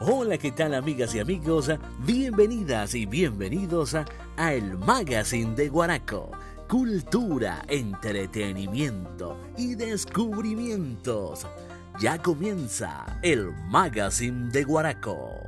Hola, ¿qué tal amigas y amigos? Bienvenidas y bienvenidos a El Magazine de Guaraco. Cultura, entretenimiento y descubrimientos. Ya comienza El Magazine de Guaraco.